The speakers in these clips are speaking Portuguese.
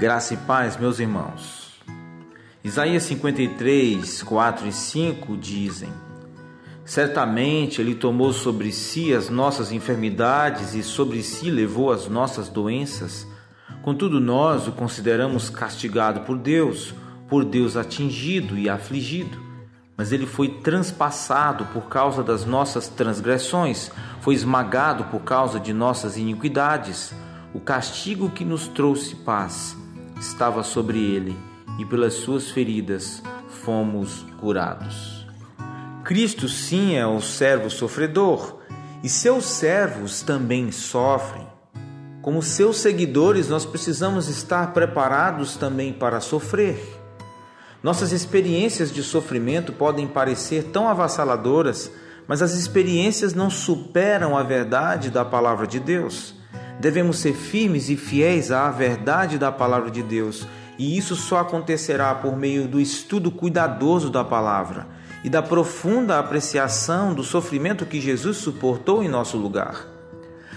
Graça e paz, meus irmãos. Isaías 53, 4 e 5 dizem: Certamente Ele tomou sobre si as nossas enfermidades e sobre si levou as nossas doenças. Contudo, nós o consideramos castigado por Deus, por Deus atingido e afligido. Mas ele foi transpassado por causa das nossas transgressões, foi esmagado por causa de nossas iniquidades. O castigo que nos trouxe paz estava sobre ele, e pelas suas feridas fomos curados. Cristo, sim, é o servo sofredor, e seus servos também sofrem. Como seus seguidores, nós precisamos estar preparados também para sofrer. Nossas experiências de sofrimento podem parecer tão avassaladoras, mas as experiências não superam a verdade da palavra de Deus. Devemos ser firmes e fiéis à verdade da palavra de Deus, e isso só acontecerá por meio do estudo cuidadoso da palavra e da profunda apreciação do sofrimento que Jesus suportou em nosso lugar.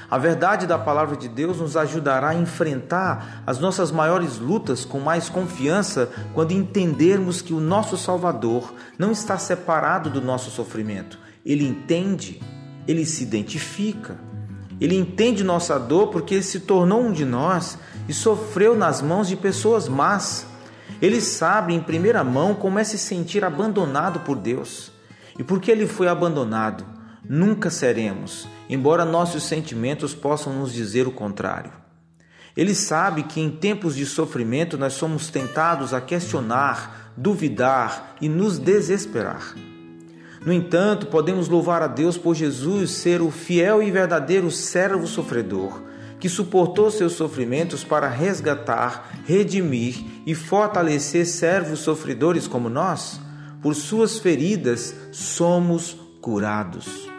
A verdade da palavra de Deus nos ajudará a enfrentar as nossas maiores lutas com mais confiança quando entendermos que o nosso Salvador não está separado do nosso sofrimento. Ele entende, ele se identifica. Ele entende nossa dor porque ele se tornou um de nós e sofreu nas mãos de pessoas más. Ele sabe em primeira mão como é se sentir abandonado por Deus. E porque ele foi abandonado, nunca seremos, embora nossos sentimentos possam nos dizer o contrário. Ele sabe que em tempos de sofrimento nós somos tentados a questionar, duvidar e nos desesperar. No entanto, podemos louvar a Deus por Jesus ser o fiel e verdadeiro servo sofredor, que suportou seus sofrimentos para resgatar, redimir e fortalecer servos sofredores como nós. Por suas feridas somos curados.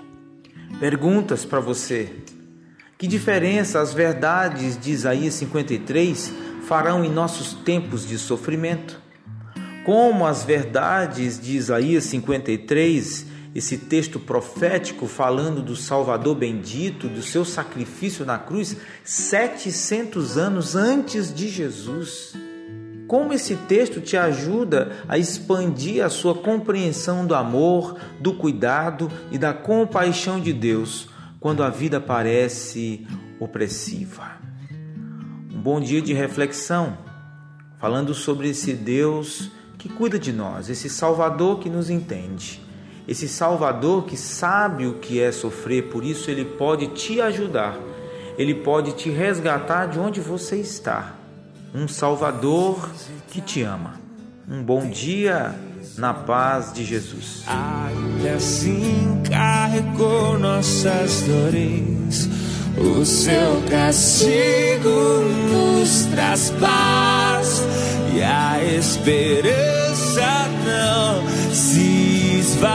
Perguntas para você: Que diferença as verdades de Isaías 53 farão em nossos tempos de sofrimento? Como as verdades de Isaías 53, esse texto profético falando do Salvador bendito, do seu sacrifício na cruz, 700 anos antes de Jesus. Como esse texto te ajuda a expandir a sua compreensão do amor, do cuidado e da compaixão de Deus quando a vida parece opressiva. Um bom dia de reflexão, falando sobre esse Deus que cuida de nós, esse Salvador que nos entende, esse Salvador que sabe o que é sofrer, por isso ele pode te ajudar, ele pode te resgatar de onde você está. Um Salvador que te ama. Um bom dia na paz de Jesus. Assim carregou nossas dores, o seu castigo nos traz paz e a esperança não se esvai.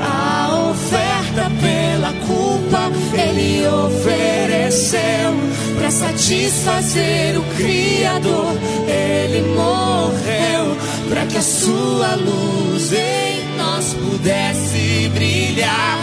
A oferta pela culpa ele ofereceu para satisfazer o Criador. Ele morreu para que a sua luz em nós pudesse brilhar.